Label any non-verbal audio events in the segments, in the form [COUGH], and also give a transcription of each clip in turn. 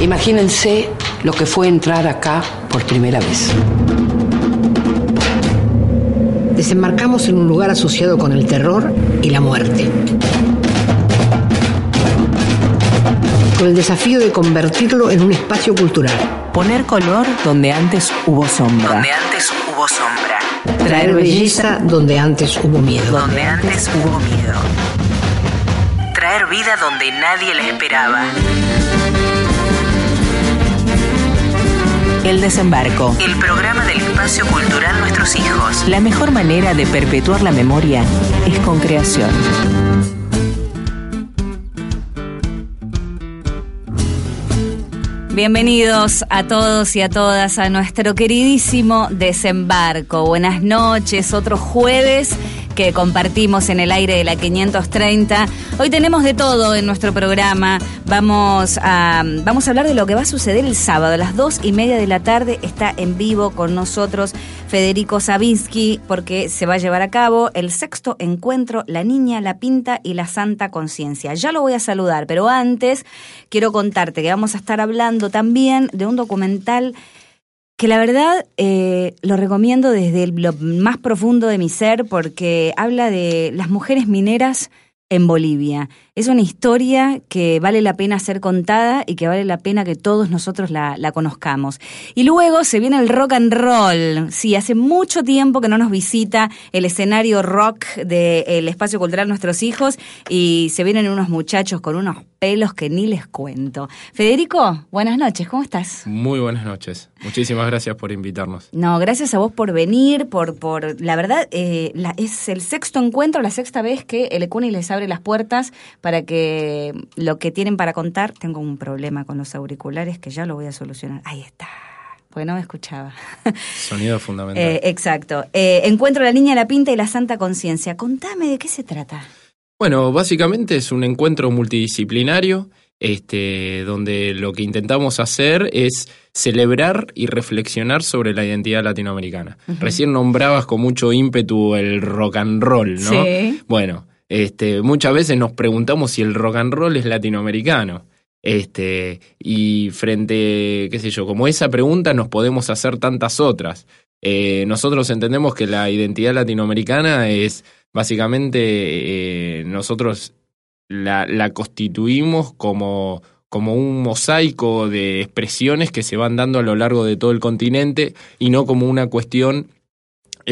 Imagínense lo que fue entrar acá por primera vez. Desembarcamos en un lugar asociado con el terror y la muerte. Con el desafío de convertirlo en un espacio cultural. Poner color donde antes hubo sombra. Donde antes hubo sombra. Traer belleza donde antes hubo miedo. Donde antes hubo miedo. Traer vida donde nadie la esperaba. El desembarco. El programa del espacio cultural Nuestros Hijos. La mejor manera de perpetuar la memoria es con creación. Bienvenidos a todos y a todas a nuestro queridísimo desembarco. Buenas noches, otro jueves que compartimos en el aire de la 530. Hoy tenemos de todo en nuestro programa. Vamos a, vamos a hablar de lo que va a suceder el sábado a las dos y media de la tarde. Está en vivo con nosotros Federico Sabinsky porque se va a llevar a cabo el sexto encuentro La Niña, la Pinta y la Santa Conciencia. Ya lo voy a saludar, pero antes quiero contarte que vamos a estar hablando también de un documental que la verdad eh, lo recomiendo desde lo más profundo de mi ser porque habla de las mujeres mineras en Bolivia. Es una historia que vale la pena ser contada y que vale la pena que todos nosotros la, la, conozcamos. Y luego se viene el rock and roll. Sí, hace mucho tiempo que no nos visita el escenario rock del espacio cultural Nuestros Hijos y se vienen unos muchachos con unos pelos que ni les cuento. Federico, buenas noches, ¿cómo estás? Muy buenas noches. Muchísimas gracias por invitarnos. No, gracias a vos por venir, por, por la verdad, eh, la, es el sexto encuentro, la sexta vez que el Ecuni les abre las puertas para que lo que tienen para contar, tengo un problema con los auriculares que ya lo voy a solucionar. Ahí está porque no me escuchaba. [LAUGHS] Sonido fundamental. Eh, exacto. Eh, encuentro la niña, la pinta y la santa conciencia. Contame de qué se trata. Bueno, básicamente es un encuentro multidisciplinario, este, donde lo que intentamos hacer es celebrar y reflexionar sobre la identidad latinoamericana. Uh -huh. Recién nombrabas con mucho ímpetu el rock and roll, ¿no? Sí. Bueno, este, muchas veces nos preguntamos si el rock and roll es latinoamericano. Este, y frente, qué sé yo, como esa pregunta nos podemos hacer tantas otras. Eh, nosotros entendemos que la identidad latinoamericana es básicamente eh, nosotros la, la constituimos como, como un mosaico de expresiones que se van dando a lo largo de todo el continente y no como una cuestión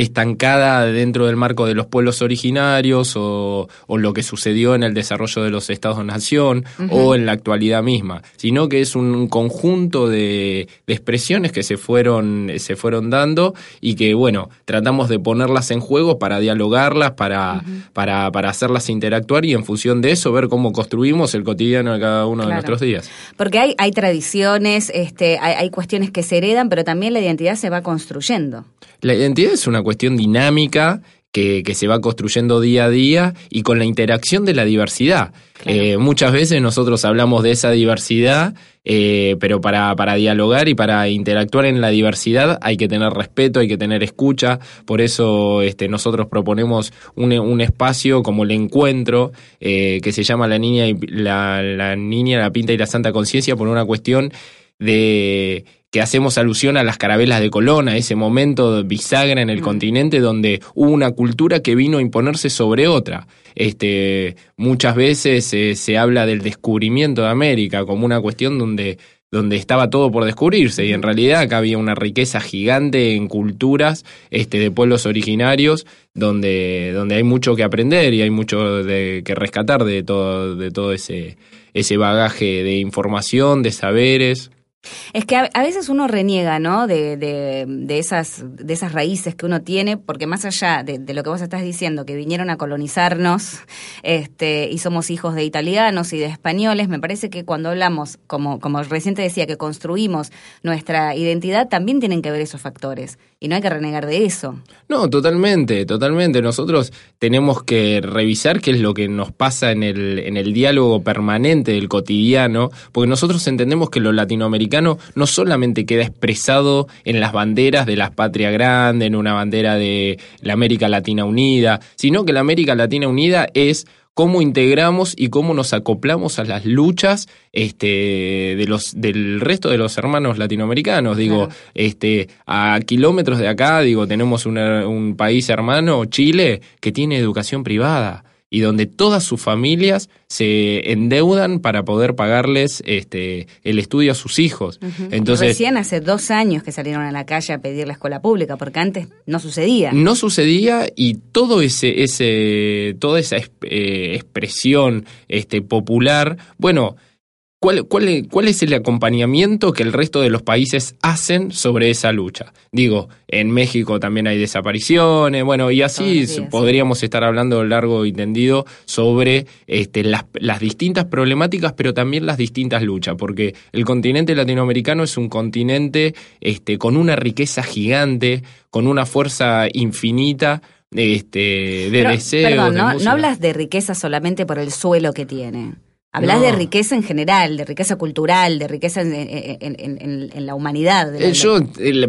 estancada dentro del marco de los pueblos originarios o, o lo que sucedió en el desarrollo de los estados-nación uh -huh. o en la actualidad misma, sino que es un conjunto de, de, expresiones que se fueron, se fueron dando y que, bueno, tratamos de ponerlas en juego para dialogarlas, para, uh -huh. para, para hacerlas interactuar y en función de eso ver cómo construimos el cotidiano de cada uno claro. de nuestros días. Porque hay, hay tradiciones, este, hay, hay cuestiones que se heredan, pero también la identidad se va construyendo. La identidad es una cuestión dinámica que, que, se va construyendo día a día y con la interacción de la diversidad. Claro. Eh, muchas veces nosotros hablamos de esa diversidad, eh, pero para, para dialogar y para interactuar en la diversidad hay que tener respeto, hay que tener escucha. Por eso este, nosotros proponemos un, un espacio como el encuentro eh, que se llama La Niña, y, la, la Niña, la Pinta y la Santa Conciencia por una cuestión de que hacemos alusión a las carabelas de Colón, a ese momento bisagra en el mm. continente donde hubo una cultura que vino a imponerse sobre otra. Este, muchas veces eh, se habla del descubrimiento de América como una cuestión donde, donde estaba todo por descubrirse y en realidad acá había una riqueza gigante en culturas este, de pueblos originarios donde, donde hay mucho que aprender y hay mucho de, que rescatar de todo, de todo ese, ese bagaje de información, de saberes. Es que a, veces uno reniega, ¿no? De, de, de, esas, de esas raíces que uno tiene, porque más allá de, de, lo que vos estás diciendo, que vinieron a colonizarnos, este, y somos hijos de italianos y de españoles, me parece que cuando hablamos, como, como reciente decía, que construimos nuestra identidad, también tienen que ver esos factores. Y no hay que renegar de eso. No, totalmente, totalmente. Nosotros tenemos que revisar qué es lo que nos pasa en el, en el diálogo permanente del cotidiano, porque nosotros entendemos que lo latinoamericano no solamente queda expresado en las banderas de la patria grande, en una bandera de la América Latina Unida, sino que la América Latina Unida es cómo integramos y cómo nos acoplamos a las luchas este, de los, del resto de los hermanos latinoamericanos. Digo, claro. este, a kilómetros de acá, digo, tenemos una, un país hermano, Chile, que tiene educación privada y donde todas sus familias se endeudan para poder pagarles este, el estudio a sus hijos. Uh -huh. Entonces, Recién hace dos años que salieron a la calle a pedir la escuela pública, porque antes no sucedía. No sucedía y todo ese, ese, toda esa eh, expresión este, popular, bueno, ¿Cuál, cuál, ¿Cuál es el acompañamiento que el resto de los países hacen sobre esa lucha? Digo, en México también hay desapariciones, bueno, y así podríamos estar hablando largo y tendido sobre este, las, las distintas problemáticas, pero también las distintas luchas, porque el continente latinoamericano es un continente este, con una riqueza gigante, con una fuerza infinita, este, de pero, deseos. Perdón, ¿no? no hablas de riqueza solamente por el suelo que tiene. Hablas No. de riqueza en general, de riqueza cultural, de riqueza en, en- en- en- en la humanidad. la- Eh, Yo,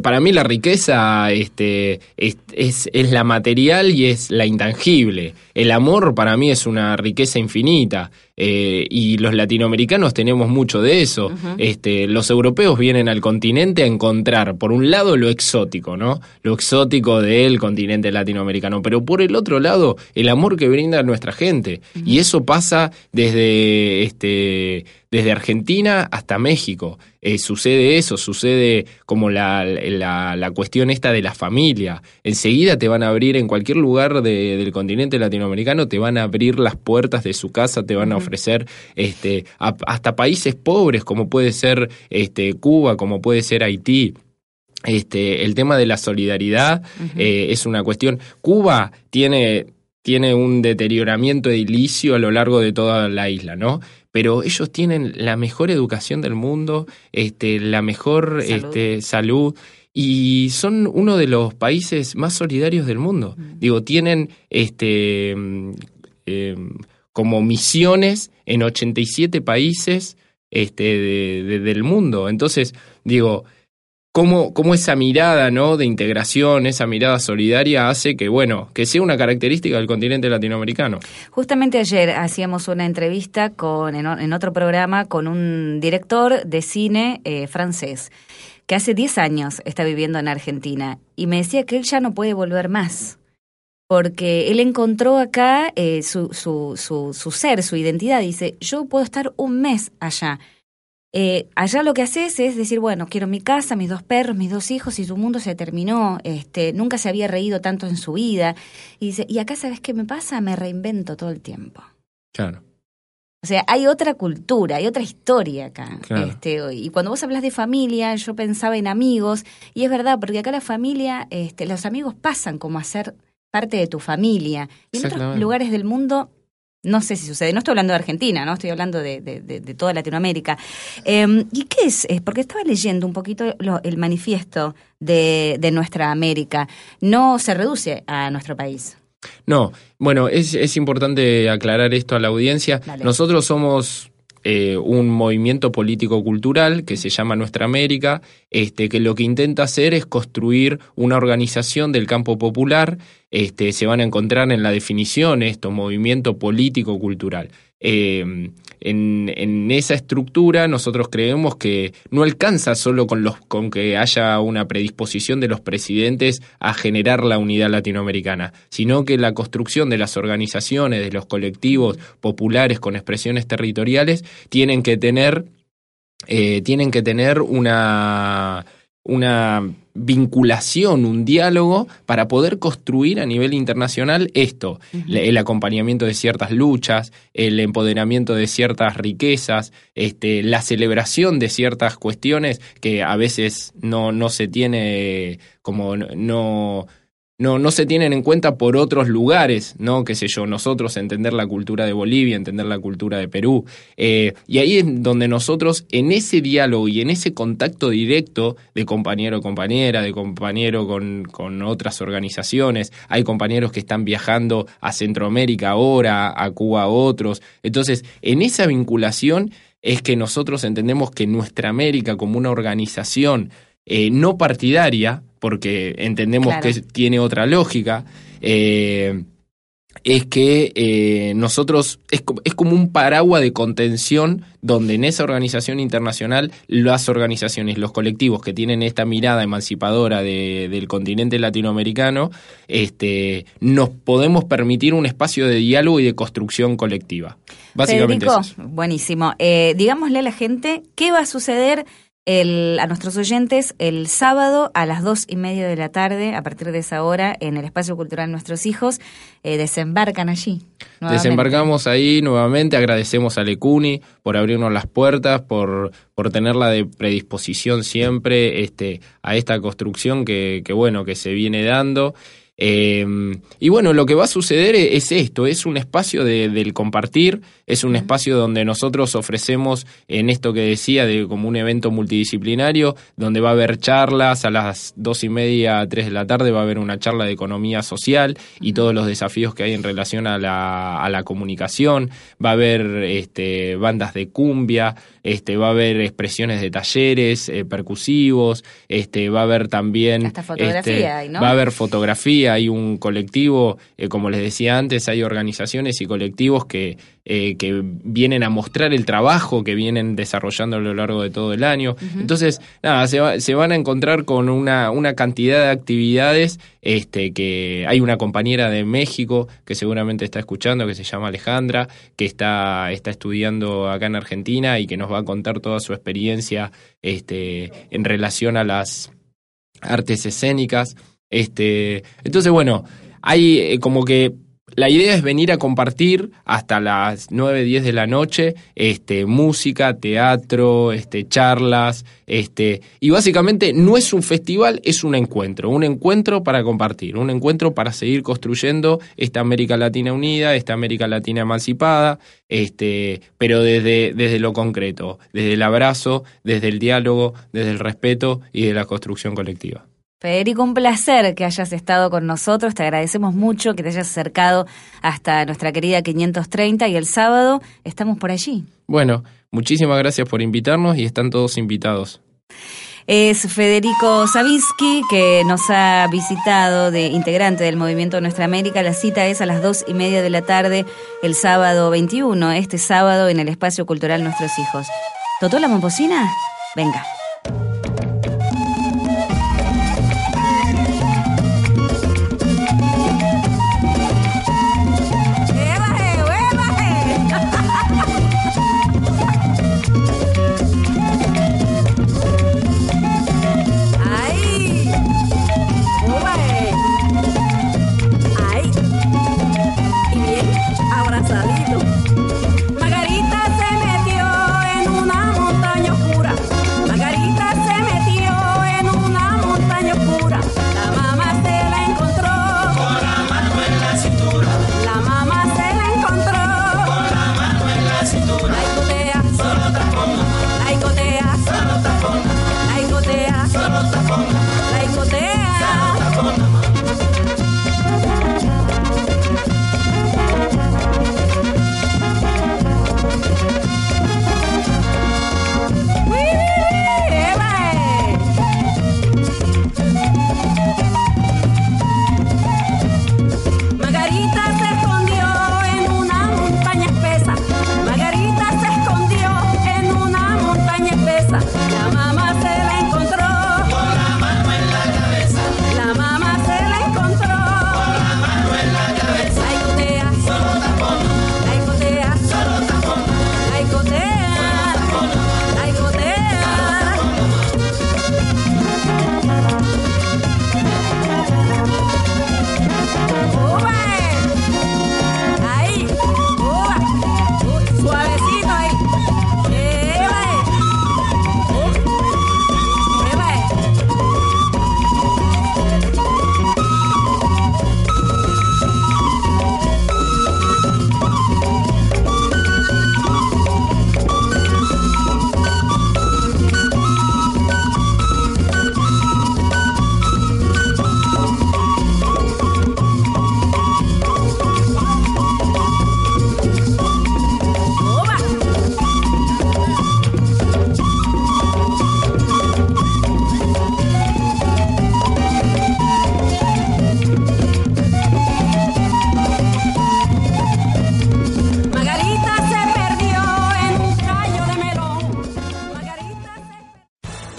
para mí la riqueza este, es, es, es la material y es la intangible. El amor para mí es una riqueza infinita. Eh, y los latinoamericanos tenemos mucho de eso. este, los europeos vienen al continente a encontrar, por un lado, lo exótico, ¿no? Lo exótico del continente latinoamericano, pero por el otro lado, el amor que brinda nuestra gente. Y eso pasa desde, este, desde Argentina hasta México. Eh, sucede eso, sucede como la, la, la cuestión esta de la familia. Enseguida te van a abrir en cualquier lugar de- del continente latinoamericano, te van a abrir las puertas de su casa, te van a ofrecer este, a- hasta países pobres como puede ser este, Cuba, como puede ser Haití. Este, el tema de la solidaridad eh, es una cuestión. Cuba tiene, tiene un deterioramiento edilicio a lo largo de toda la isla, ¿no? Pero ellos tienen la mejor educación del mundo, este, la mejor Salud. Este, salud y son uno de los países más solidarios del mundo. Digo, tienen este, mm, eh, como misiones en 87 países este, de- de- del mundo. Entonces, digo, cómo, cómo esa mirada ¿no? de integración, esa mirada solidaria hace que, bueno, que sea una característica del continente latinoamericano. Justamente ayer hacíamos una entrevista con, en, otro programa con un director de cine eh, francés que hace 10 años está viviendo en Argentina y me decía que él ya no puede volver más porque él encontró acá eh, su, su, su ser, su identidad. Dice, yo puedo estar un mes allá. Eh, allá lo que haces es decir, bueno, quiero mi casa, mis dos perros, mis dos hijos y su mundo se terminó. Este, nunca se había reído tanto en su vida. Y dice, y acá sabes qué me pasa, me reinvento todo el tiempo. Claro. O sea, hay otra cultura, hay otra historia acá. Claro. Este, y cuando vos hablas de familia, yo pensaba en amigos, y es verdad, porque acá la familia, este, los amigos pasan como a ser parte de tu familia. Y en otros lugares del mundo, no sé si sucede. No estoy hablando de Argentina, no estoy hablando de, de- de- de toda Latinoamérica. Eh, ¿Y qué es? Porque estaba leyendo un poquito lo- el manifiesto de, de nuestra América. No se reduce a nuestro país. No, bueno, es, es importante aclarar esto a la audiencia. Dale. Nosotros somos eh, un movimiento político-cultural que se llama Nuestra América, este, que lo que intenta hacer es construir una organización del campo popular. Este, se van a encontrar en la definición esto, movimiento político-cultural. Eh, en, esa estructura nosotros creemos que no alcanza solo con, los, con que haya una predisposición de los presidentes a generar la unidad latinoamericana, sino que la construcción de las organizaciones, de los colectivos populares con expresiones territoriales, tienen que tener, eh, tienen que tener una una vinculación, un diálogo para poder construir a nivel internacional esto, el acompañamiento de ciertas luchas, el empoderamiento de ciertas riquezas, este, la celebración de ciertas cuestiones que a veces no, no se tiene como no no, no se tienen en cuenta por otros lugares, ¿no? Qué sé yo, nosotros entender la cultura de Bolivia, entender la cultura de Perú. Eh, y ahí es donde nosotros, en ese diálogo y en ese contacto directo de compañero a compañera, de compañero con, con otras organizaciones, hay compañeros que están viajando a Centroamérica ahora, a Cuba otros. Entonces, en esa vinculación es que nosotros entendemos que nuestra América como una organización eh, no partidaria, porque entendemos que tiene otra lógica, eh, es que eh, nosotros es, es, como un paraguas de contención donde en esa organización internacional las organizaciones, los colectivos que tienen esta mirada emancipadora del continente latinoamericano, este, nos podemos permitir un espacio de diálogo y de construcción colectiva. Básicamente buenísimo. digámosle a la gente qué va a suceder a nuestros oyentes el sábado a las dos y media de la tarde, a partir de esa hora, en el Espacio Cultural Nuestros Hijos, eh, desembarcan allí. Desembarcamos ahí nuevamente, agradecemos a Lecuni por abrirnos las puertas, por, por tenerla de predisposición siempre este, a esta construcción que, que, bueno, que se viene dando. Em, y bueno, lo que va a suceder e-, es esto, es un espacio de, del compartir, es un espacio donde nosotros ofrecemos en esto que decía, de como un evento multidisciplinario, donde va a haber charlas a las dos y media, tres de la tarde, va a haber una charla de economía social y todos los desafíos que hay en relación a la, a la comunicación, va a haber este, bandas de cumbia, este, va a haber expresiones de talleres eh, percusivos, este, va a haber también... Hasta fotografía, este, Va a haber fotografía hay un colectivo, eh, como les decía antes, hay organizaciones y colectivos que, eh, que vienen a mostrar el trabajo que vienen desarrollando a lo largo de todo el año. Entonces, nada, se, van a encontrar con una, una cantidad de actividades este, que hay una compañera de México que seguramente está escuchando, que se llama Alejandra, que está, está estudiando acá en Argentina y que nos va a contar toda su experiencia este, en relación a las artes escénicas. Este, entonces, bueno, hay eh, como que la idea es venir a compartir hasta las 9, 10 de la noche, este, música, teatro, este, charlas, este, y básicamente no es un festival, es un encuentro, un encuentro para compartir, un encuentro para seguir construyendo esta América Latina unida, esta América Latina emancipada, este, pero desde, desde lo concreto, desde el abrazo, desde el diálogo, desde el respeto y de la construcción colectiva. Federico, un placer que hayas estado con nosotros. Te agradecemos mucho que te hayas acercado hasta nuestra querida 530 y el sábado estamos por allí. Bueno, muchísimas gracias por invitarnos y están todos invitados. Es Federico Savinsky que nos ha visitado de integrante del movimiento Nuestra América. La cita es a las dos y media de la tarde el sábado 21, este sábado en el Espacio Cultural Nuestros Hijos. ¿Totó la momposina? Venga.